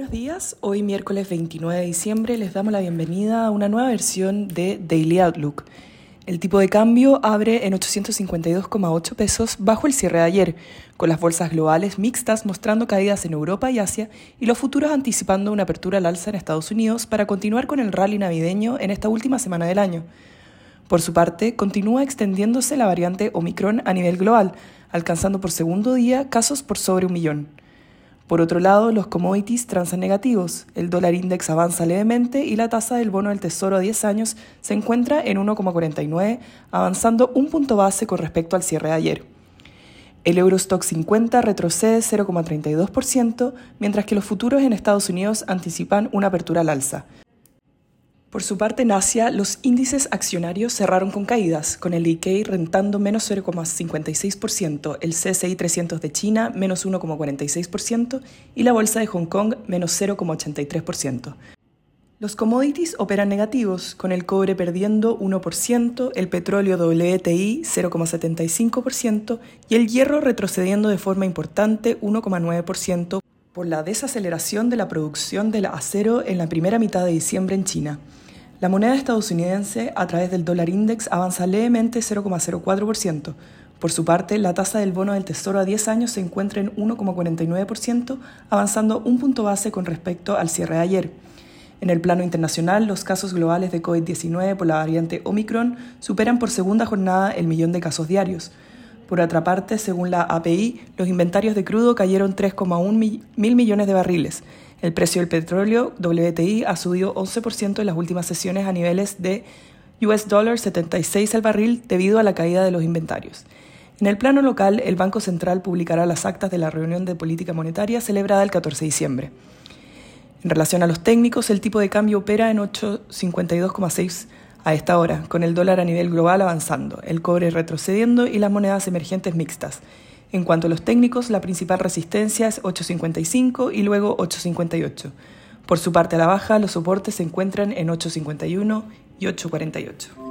Buenos días, hoy miércoles 29 de diciembre les damos la bienvenida a una nueva versión de Daily Outlook. El tipo de cambio abre en 852,8 pesos bajo el cierre de ayer, con las bolsas globales mixtas mostrando caídas en Europa y Asia y los futuros anticipando una apertura al alza en Estados Unidos para continuar con el rally navideño en esta última semana del año. Por su parte, continúa extendiéndose la variante Omicron a nivel global, alcanzando por segundo día casos por sobre un millón. Por otro lado, los commodities transan negativos. El dólar index avanza levemente y la tasa del bono del Tesoro a 10 años se encuentra en 1,49, avanzando un punto base con respecto al cierre de ayer. El Eurostock 50 retrocede 0,32%, mientras que los futuros en Estados Unidos anticipan una apertura al alza. Por su parte, en Asia, los índices accionarios cerraron con caídas, con el Nikkei rentando menos 0,56%, el CSI 300 de China menos 1,46% y la bolsa de Hong Kong menos 0,83%. Los commodities operan negativos, con el cobre perdiendo 1%, el petróleo WTI 0,75% y el hierro retrocediendo de forma importante 1,9% por la desaceleración de la producción del acero en la primera mitad de diciembre en China. La moneda estadounidense, a través del dólar index, avanza levemente 0,04%. Por su parte, la tasa del bono del Tesoro a 10 años se encuentra en 1,49%, avanzando un punto base con respecto al cierre de ayer. En el plano internacional, los casos globales de COVID-19 por la variante Omicron superan por segunda jornada el millón de casos diarios. Por otra parte, según la API, los inventarios de crudo cayeron 3,1 mil millones de barriles. El precio del petróleo WTI ha subido 11% en las últimas sesiones a niveles de US dollar 76 al barril debido a la caída de los inventarios. En el plano local, el Banco Central publicará las actas de la reunión de política monetaria celebrada el 14 de diciembre. En relación a los técnicos, el tipo de cambio opera en 852,6 a esta hora, con el dólar a nivel global avanzando, el cobre retrocediendo y las monedas emergentes mixtas. En cuanto a los técnicos, la principal resistencia es 855 y luego 858. Por su parte a la baja, los soportes se encuentran en 851 y 848.